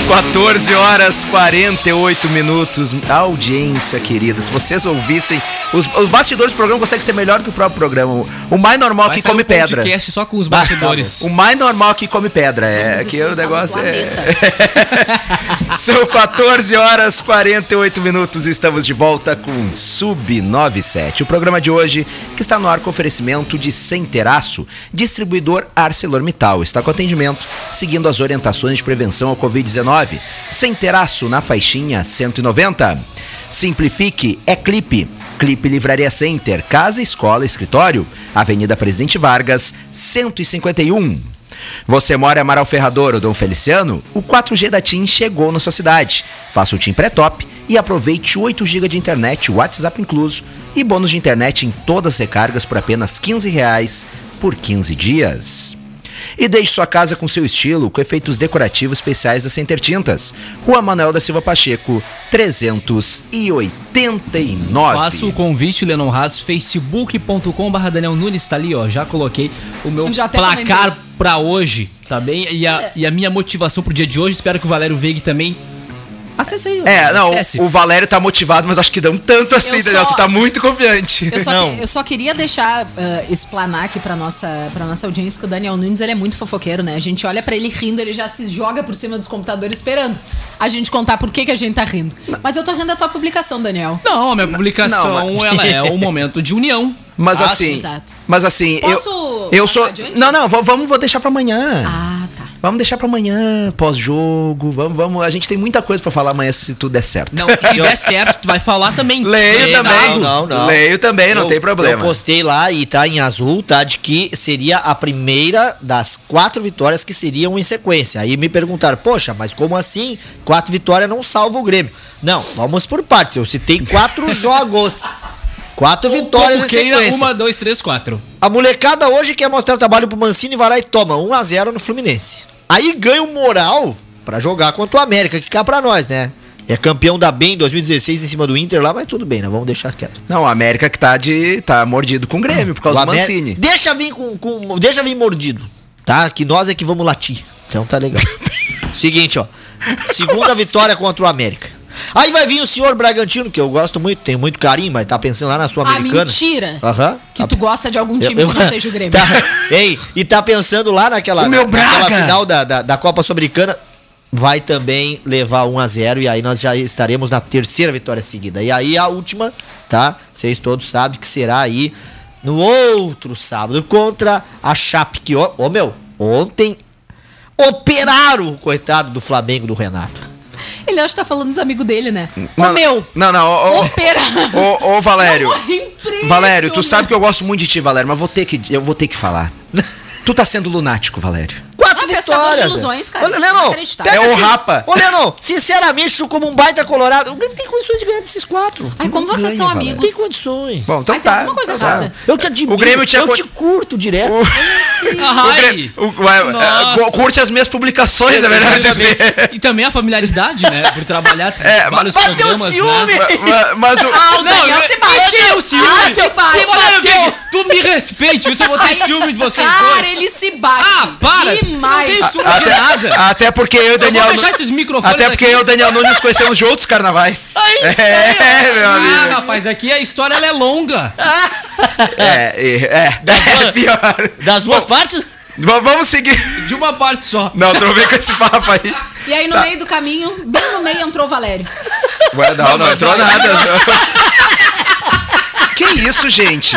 14 horas 48 minutos. Audiência, querida. Se vocês ouvissem. Os, os bastidores do programa conseguem ser melhor que o próprio programa. O mais normal
Vai
que come
um
pedra.
podcast só com os bastidores.
O mais normal que come pedra. É que o negócio é. São 14 horas 48 minutos. Estamos de volta com Sub 97. O programa de hoje que está no ar com oferecimento de Centeraço, distribuidor ArcelorMittal. Está com atendimento seguindo as orientações de prevenção ao Covid-19. Centeraço na faixinha 190. Simplifique é Clipe. Clipe Livraria Center, casa, escola, escritório. Avenida Presidente Vargas, 151. Você mora em Amaral Ferrador ou Dom Feliciano? O 4G da TIM chegou na sua cidade. Faça o TIM pré-top e aproveite 8 GB de internet, WhatsApp incluso, e bônus de internet em todas as recargas por apenas 15 reais por 15 dias. E deixe sua casa com seu estilo, com efeitos decorativos especiais da Center Tintas. Rua Manuel da Silva Pacheco, 389.
Faço o convite, Lennon Haas, facebook.com.br Daniel Nunes, tá ali, ó. Já coloquei o meu placar pra hoje, tá bem? E a, e a minha motivação pro dia de hoje, espero que o Valério Veig também. Acesse aí.
É, não,
Acesse.
o Valério tá motivado, mas acho que não tanto assim,
Eu
Daniel.
só-
Tu tá muito confiante.
Eu só,
Não.
que- eu só queria deixar ah, explanar aqui pra nossa, pra nossa audiência que o Daniel Nunes ele é muito fofoqueiro, né? A gente olha pra ele rindo, ele já se joga por cima dos computadores esperando a gente contar por que, que a gente tá rindo. Mas eu tô rindo da tua publicação, Daniel.
Não, a minha publicação,
não,
ela é o momento de união.
Mas
Ah,
assim,
sim. Exato.
mas assim,
Posso
eu eu sou
adiante?
Não, não, va- vamos vou deixar pra amanhã.
Ah.
Vamos deixar pra amanhã, pós-jogo. Vamos, vamos, a gente tem muita coisa pra falar amanhã se tudo der certo.
Não, se der certo, tu vai falar também.
Leio
Não,
também.
não, não.
Leio também, não
Eu-
tem problema.
Eu postei lá e tá em azul, tá? De que seria a primeira das quatro vitórias que seriam em sequência. Aí me perguntaram, poxa, mas como assim? Quatro vitórias não salva o Grêmio. Não, vamos por partes. Eu citei quatro jogos. Quatro vitórias em sequência.
uma, dois, três, quatro.
A molecada hoje quer mostrar trabalho pro Mancini e vai lá e toma 1 a 0 no Fluminense. Aí ganha o moral pra jogar contra o América, que cá pra nós, né? É campeão da BEM em 2016 em cima do Inter lá, mas tudo bem, né? Vamos deixar quieto.
Não, o América que tá de tá mordido com o Grêmio por causa
O
do
Amé-
Mancini.
Deixa vir com, com- Deixa vir mordido, tá? Que nós é que vamos latir. Então tá legal. Seguinte, ó. Segunda vitória contra o América. Aí vai vir o senhor Bragantino, que eu gosto muito, tenho muito carinho, mas tá pensando lá na sua
Ah,
americana.
mentira.
Aham.
Que
Tá-
tu gosta de algum time
eu-
que não seja o Grêmio.
Tá, ei, e tá pensando lá naquela,
O meu
naquela final da, da, da Copa Sul-Americana, vai também levar 1 a 0 e aí nós já estaremos na terceira vitória seguida. E aí a última, tá? Vocês todos sabem que será aí no outro sábado contra a Chape, que, ó, ô meu, ontem operaram o coitado do Flamengo do Renato.
Ele acha que tá falando dos amigos dele, né?
Não,
Ô, meu,
Não, não, ô, ô, ô, ô, Valério.
Impressionante.
Valério, tu sabe que eu gosto muito de ti, Valério, mas vou ter que, eu vou ter que falar. tu tá sendo lunático, Valério.
Quatro
Ah, pescador de
vitórias.
ilusões, cara.
Ô, Lennon,
Inacreditável.
pega
É o Rapa.
Ô, Lennon, sinceramente, tu como um baita colorado, o Grêmio tem condições de ganhar desses quatro.
Ai, como vocês estão
Valério.
amigos.
Tem condições.
Bom, então
Ai, tem
tá.
alguma coisa
tá.
errada.
Eu te admiro.
O Grêmio tinha
Eu
co-
te curto direto.
O
Ai,
Grêmio, o- é, é,
Nossa.
curte as minhas publicações, é melhor dizer.
E também a familiaridade, né? Por trabalhar
É,
vários
mas bateu
programas,
ciúme!
né?
mas, mas o,
Ah, o Daniel
eu-
se bate.
Eu tenho ciúme.
Ah, se bate.
Se bateu. Tu me respeite, isso eu vou ter ciúme de vocês
Cara, ele se bate.
Ah, para.
Demais.
Não tem ciúme de nada.
até, até porque eu e o Daniel.
vou deixar esses microfones
Até porque
aqui.
eu e o Daniel Nunes nos conhecemos de outros carnavais.
Ai,
é, meu
Ah,
amigo.
rapaz, aqui a história ela é longa.
É, é, é, é pior.
Das duas partes?
V- Vamos seguir.
De uma parte só.
Não, tu não vem com esse papo aí.
E aí, no
Tá.
meio do caminho, bem no meio, entrou o Valério.
Ué, não, não
mas
entrou nada. que isso, gente?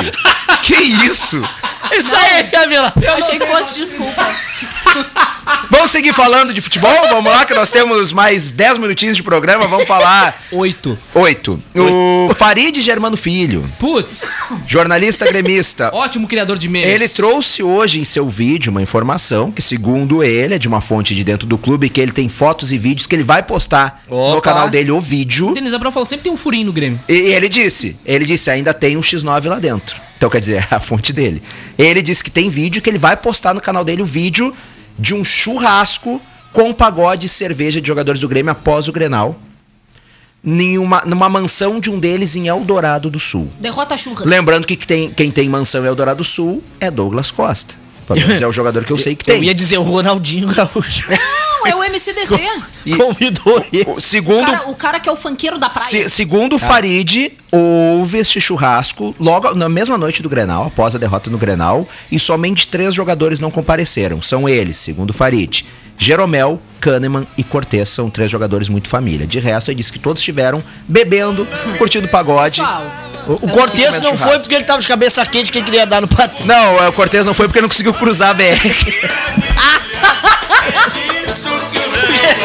Que isso?
Isso aí, Camila.
Eu achei que fosse desculpa.
Vamos seguir falando de futebol? Vamos lá, que nós temos mais 10 minutinhos de programa. Vamos falar.
Oito.
Oito. O Farid Germano Filho,
Putz,
jornalista gremista.
ótimo criador de memes.
Ele trouxe hoje em seu vídeo uma informação que, segundo ele, é de uma fonte de dentro do clube, que ele tem fotos e vídeos que ele vai postar no
Opa.
canal dele o vídeo.
Denis Abrão falou, sempre tem um furinho no Grêmio.
E ele disse, ele disse, ainda tem um X9 lá dentro. Então, quer dizer, a fonte dele. Ele disse que tem vídeo que ele vai postar no canal dele o vídeo de um churrasco com pagode e cerveja de jogadores do Grêmio após o Grenal. Nenhuma, numa mansão de um deles em Eldorado do Sul.
Derrota churras.
Lembrando que tem, quem tem mansão em Eldorado do Sul é Douglas Costa. Pelo menos é o jogador que eu sei que
Eu
tem.
ia dizer o Ronaldinho Gaúcho.
Não, é o MCDC.
E-
Convidou ele.
O
O
segundo,
cara, o cara que é o funkeiro da praia.
Se- segundo o Farid, houve este churrasco logo na mesma noite do Grenal, após a derrota no Grenal, e somente três jogadores não compareceram. São eles, segundo o Farid. Jeromel, Kahneman e Cortez são três jogadores muito família. De resto, ele disse que todos estiveram bebendo, curtindo pagode.
Pessoal,
O, o Cortez não foi porque ele tava de cabeça quente que ele queria dar no patrão.
Não, o Cortez não foi porque não conseguiu cruzar a BR.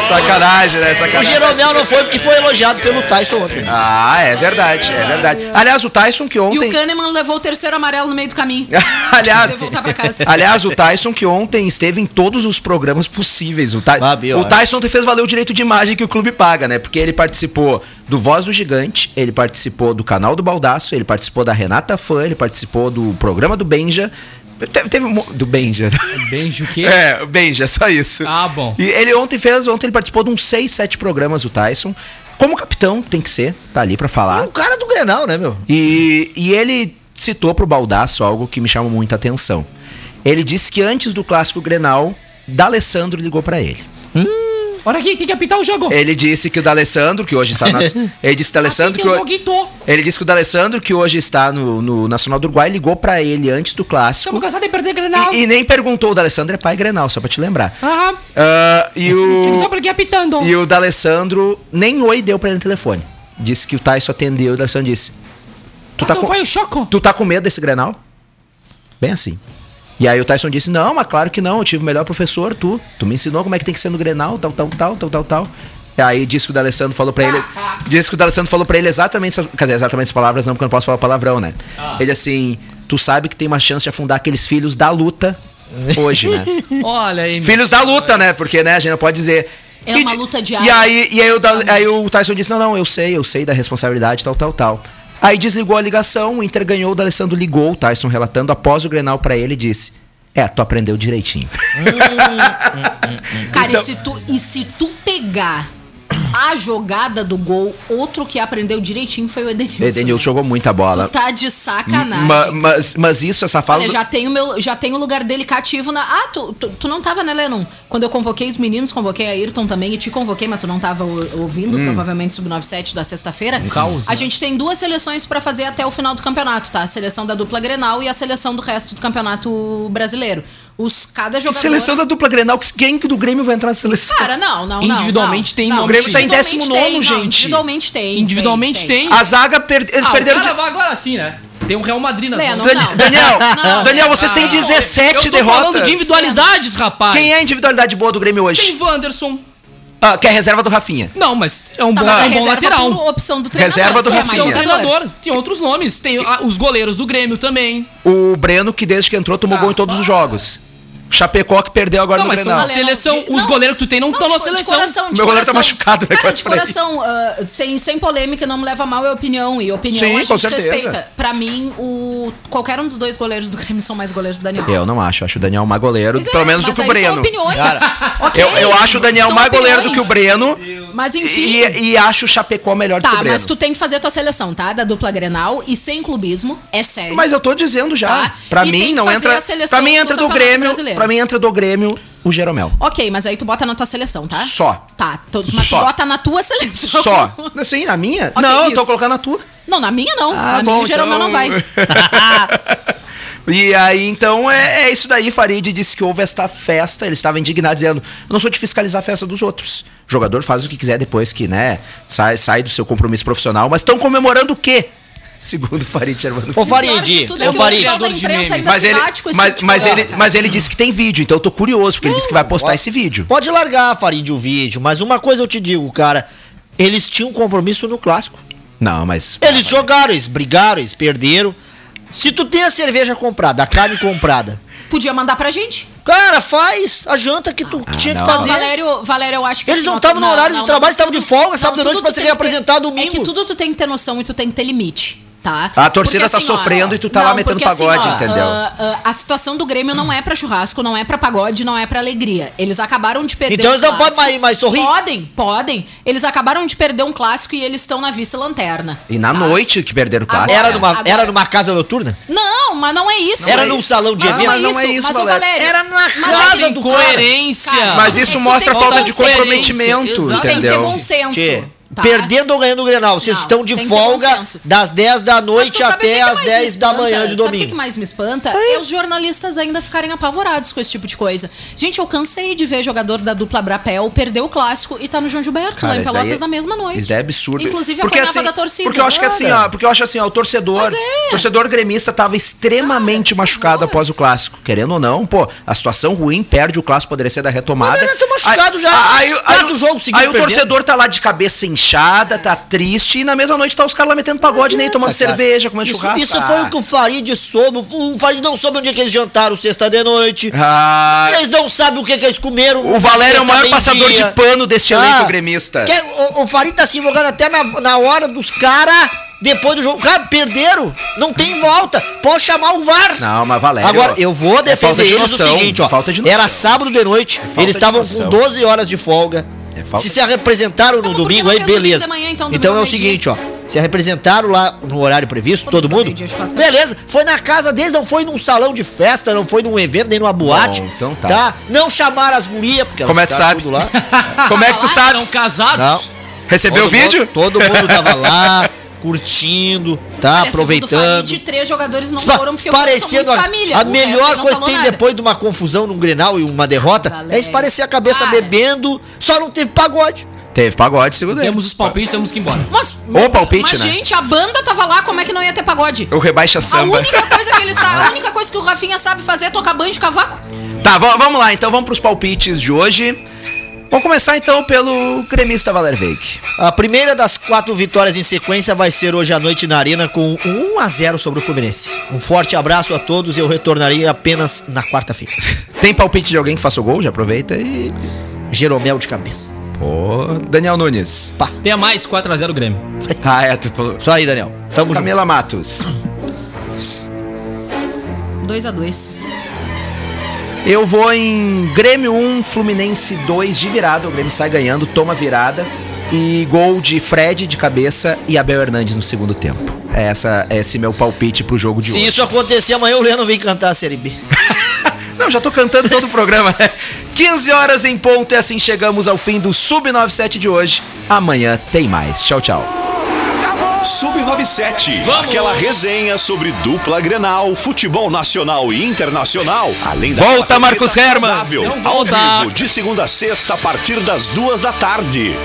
Sacanagem, né?
O
Sacanagem.
Jeromel não foi porque foi elogiado pelo Tyson ontem.
Ah, é verdade, é verdade. Aliás, o Tyson que
E
ontem.
o Kahneman levou o terceiro amarelo no meio do caminho.
aliás,
Poder voltar pra casa.
aliás, o Tyson que ontem esteve em todos os programas possíveis. O, Ty-
Ah, pior.
o Tyson ontem fez valer o direito de imagem que o clube paga, né? Porque ele participou do Voz do Gigante, ele participou do canal do Baldaço, ele participou da Renata Fã, ele participou do programa do Benja. Teve, teve um do Benja.
Beijo o quê?
É, o Benja, só isso.
Ah, bom.
E ele ontem fez, ontem ele participou de uns 6, 7 programas, o Tyson. Como capitão, tem que ser, tá ali pra
É
falar.
o cara do Grenal, né, meu?
E, e ele citou pro Baldaço algo que me chama muita atenção. Ele disse que antes do clássico Grenal, D'Alessandro ligou pra ele.
Olha aqui, tem que apitar o jogo.
Ele disse que o D'Alessandro, que hoje está na, ele disse que o D'Alessandro que,
o
ele disse que o D'Alessandro que hoje está no, no Nacional do Uruguai ligou pra ele antes do clássico
Estamos cansados de perder Grenal.
e, e nem perguntou. O D'Alessandro é pai Grenal, só pra te lembrar.
Aham.
Ah, e
Ele só
o
por aqui apitando.
e o D'Alessandro nem oi deu pra ele no telefone. Disse que o Tyson atendeu e o D'Alessandro disse: Tu tá
Então
com
foi o choco.
Tu tá com medo desse Grenal? Bem assim. E aí o Tyson disse: Não, mas claro que não, eu tive o melhor professor, tu. Tu me ensinou como é que tem que ser no Grenal, tal, tal, tal, tal, tal, tal. E aí disse que o D'Alessandro falou pra ele. Disse que o D'Alessandro falou pra ele exatamente. essas- Quer dizer, exatamente as palavras não, porque eu não posso falar palavrão, né? Ele assim, tu sabe que tem uma chance de afundar aqueles filhos da luta hoje, né?
Olha aí.
filhos da luta, né? Porque, né, a gente não pode dizer.
É
E
uma luta
E
diária.
aí, e aí, o, aí o Tyson disse: Não, não, eu sei, eu sei da responsabilidade, tal, tal, tal. Aí desligou a ligação, o Inter ganhou, o D'Alessandro ligou, o Tyson relatando após o Grenal pra ele e disse: É, tu aprendeu direitinho.
Cara,
Então-
e, se tu, e se tu pegar a jogada do gol, outro que aprendeu direitinho foi o Edenilson.
Edenilson jogou muita bola.
Tu tá de sacanagem.
Ma- mas, mas isso, essa fala.
Olha,
do-
já tem, o meu, já tem o lugar dele cativo na. Ah, tu, tu, tu não tava, né, Lennon? Quando eu convoquei os meninos, convoquei a Ayrton também e te convoquei, mas tu não tava ouvindo,
Hum.
provavelmente sub-97 da sexta-feira.
caos,
A
né?
gente tem duas seleções pra fazer até o final do campeonato, tá? A seleção da dupla Grenal e a seleção do resto do campeonato brasileiro. Os cada
Que
jogador.
seleção da dupla Grenal, que- quem que do Grêmio vai entrar na seleção?
Cara, não, não.
Individualmente
não,
tem
não.
nome,
O Grêmio tá em
Individualmente
19º,
tem, não,
gente.
Individualmente tem.
Individualmente tem.
A zaga, per- eles
Ah,
perderam.
cara vai agora sim, né? Tem um Real Madrid
Lennon,
mãos.
Dan-
não.
Daniel,
Não,
Daniel, vocês têm
Ah,
17
Eu tô
derrotas.
falando de individualidades, rapaz.
Quem é a individualidade boa do Grêmio hoje?
Tem Wanderson.
Ah, que é a reserva do Rafinha.
Não, mas é um
Tá,
bom,
mas
é um bom lateral.
por opção do treinador.
Reserva do
é
Rafinha.
É um treinador. Tem outros nomes. Tem ah, os goleiros do Grêmio também.
O Breno, que desde que entrou, tomou
Ah,
gol em todos os jogos. Chapecó, que perdeu agora
Não,
no
mas
Grenal.
uma seleção.
de-
os
não,
goleiros que tu tem não estão na
de
seleção.
coração, de
Meu goleiro tá
coração.
machucado, né,
Cara,
quase
de coração, ah, sem, sem polêmica, não me leva mal, é opinião. E opinião
Sim,
a
com
gente
certeza.
respeita. Pra mim, o, qualquer um dos dois goleiros do Grêmio são mais goleiros do Daniel.
Eu não acho. Acho o Daniel mais goleiro,
Mas é,
pelo menos do que o
aí São
Breno.
opiniões.
Cara,
Ok,
Eu, eu acho o Daniel mais goleiro do que o. Breno.
Mas enfim.
E, e acho o Chapecó melhor do que o
Tá,
Breno.
mas tu tem que fazer a tua seleção, tá? Da dupla Grenal e sem clubismo, é sério.
Mas eu tô dizendo já.
Tá.
Pra
E
mim não entra.
a seleção
Pra mim entra do Grêmio. Pra mim entra do Grêmio o Jeromel.
Ok, mas aí tu bota na tua seleção, tá?
Só.
Tá, tu, mas
Só.
tu bota na tua seleção.
Só. Assim, na minha?
Ok,
não, eu tô
isso.
colocando na tua.
Não, na minha não.
Ah,
na
bom,
minha o Jeromel
então-
não vai.
E aí, então, é, é isso daí. Farid disse que houve esta festa. Ele estava indignado, dizendo: Eu não sou de fiscalizar a festa dos outros. O jogador faz o que quiser depois que, né, sai, sai do seu compromisso profissional. Mas estão comemorando o quê? Segundo o Farid Germano.
Ô,
de
Farid,
é
ô, Farid.
de
ainda
Mas ele, mas,
tipo de
ele, mas ele disse que tem vídeo, então eu tô curioso, porque ele disse que vai postar
pode-
esse vídeo.
Pode largar, Farid, o vídeo, mas uma coisa eu te digo, cara. Eles tinham um compromisso no clássico.
Não, mas.
Eles jogaram, eles brigaram, eles perderam. Se tu tem a cerveja comprada, a carne comprada,
Podia mandar pra gente.
cara, faz a janta que tu tinha
não.
que fazer.
Valério, Valério, eu acho que
Eles
assim,
não estavam no
não,
horário de
não,
trabalho,
não,
estavam de folga, sábado
tudo
noite pra se reapresentar
ter-
domingo.
É que tudo tu tem que ter noção e tu tem que ter limite. Tá?
A torcida
Porque,
tá
assim, ó,
sofrendo e tu tá lá metendo
porque, assim,
pagode,
ó,
entendeu?
ah, ah, a situação do Grêmio não é pra churrasco, não é pra pagode, não é pra alegria. Eles acabaram de perder
Então
um
eles não podem
clássico.
mais- mais sorrir?
Podem, podem. Eles acabaram de perder um clássico e eles estão na vice-lanterna.
E na
tá?
noite que perderam o clássico.
Agora-
Era numa,
agora-
era numa casa noturna?
Não, mas não é isso.
Era
Mas-
num salão de
mas
evento?
não é
Mas não é
isso, mas,
Valério.
Valério.
Era na
mas
casa do
Coerência.
Cara,
Mas
é
isso
tu
mostra falta de comprometimento, entendeu?
Tem que ter bom senso. Tá.
Perdendo ou ganhando o Grenal, vocês
Não,
estão de
ter
folga das 10 da noite
o
até as
mais me
10 da manhã de
Sabe o que que
domingo.
mais me espanta? É os jornalistas ainda ficarem apavorados com esse tipo de coisa. Gente, eu cansei de ver jogador da dupla Brapel perder o clássico e tá no João Gilberto,
Cara,
lá em Pelotas
aí-
na mesma noite.
Isso é absurdo.
Inclusive
porque,
apanhava
assim,
da torcida.
Porque eu acho que assim, ó, porque eu acho assim, ó, o torcedor,
é.
torcedor gremista tava extremamente
Cara, por
machucado
favor.
após o clássico. Querendo ou não, pô, a situação ruim, perde o clássico, poderia ser da retomada.
Mas ele tá machucado já. Quatro jogos seguidos
Aí o torcedor tá lá de cabeça inchada, tá triste, e na mesma noite tá os caras lá metendo pagode, nem tomando
Cara,
cerveja, comendo
isso,
churrasco.
Isso
Ah.
foi o que o Farid soube. O Farid não soube onde é que eles jantaram sexta de noite.
Ah,
Eles não sabem o que, que eles comeram.
o Valério é o maior passador
meio-dia.
de pano deste
Ah,
elenco gremista.
que- o, o Farid tá se envolvendo até na, na hora dos caras. Depois do jogo, cara, perderam. Não tem volta. Pode chamar o VAR.
Não, mas Valério.
Agora, eu vou
é
defender
de
eles
noção,
o seguinte, ó.
Falta de noção.
Era sábado de noite,
falta
eles estavam com 12 horas de folga.
É falta
Se se representaram no
Não,
domingo,
não
aí beleza.
manhã, então, domingo
então é o seguinte, ó. Se representaram lá no horário previsto, todo mundo.
churrasco.
Beleza, foi na casa deles, não foi num salão de festa, não foi num evento, nem numa boate.
então tá.
Não chamaram as gurias, porque
Como
elas
é que tu
ficaram
sabe?
tudo lá.
Como é que tu
lá,
sabe?
Eram casados?
Não.
Recebeu o
Todo
vídeo?
mundo- todo mundo tava lá, curtindo, tá?
Olha, segundo o
aproveitando.
Farid, três jogadores não
Pa-
foram porque
parecendo a,
família.
a
O
melhor coisa que tem
nada.
depois de uma confusão num Grenal e uma derrota é
Valério.
esparecer a cabeça
Para.
bebendo, só não teve pagode.
Teve pagode, segundo ele.
Temos os palpites, temos que ir embora.
Mas,
Ou palpite,
mas
né?
gente, a banda tava lá, como é que não ia ter pagode?
O rebaixa
A
samba.
única coisa que ele sabe, a única coisa que o Rafinha sabe fazer é tocar banho de cavaco.
Tá, va- vamos lá, então vamos pros palpites de hoje. Vamos começar então pelo gremista Valer Veik.
A primeira das quatro vitórias em sequência vai ser hoje à noite na Arena com um 1 a 0 sobre o Fluminense. Um forte abraço a todos e eu retornarei apenas na quarta-feira.
Tem palpite de alguém que faça o gol? Já aproveita e.
Jeromel de cabeça.
Pô, Daniel Nunes.
Tem mais 4x0 Grêmio.
Ah, é, tu falou.
Só aí, Daniel. Tamo junto.
Camila Matos.
2 a 2
Eu vou em Grêmio 1, Fluminense 2 de virada. O Grêmio sai ganhando, toma virada. E gol de Fred de cabeça e Abel Hernandes no segundo tempo. É essa, é esse meu palpite pro jogo de
Se
hoje.
isso acontecer amanhã, o Leandro vem cantar a Série B.
Não, já tô cantando todo o programa, né? 15 horas em ponto e assim chegamos ao fim do Sub97 de hoje. Amanhã tem mais. Tchau, tchau.
Sub97,
Vamos!
aquela resenha sobre dupla Grenal, futebol nacional e internacional, além da
Volta, Marcos Herman!
ao vivo, de segunda a sexta, a partir das duas da tarde.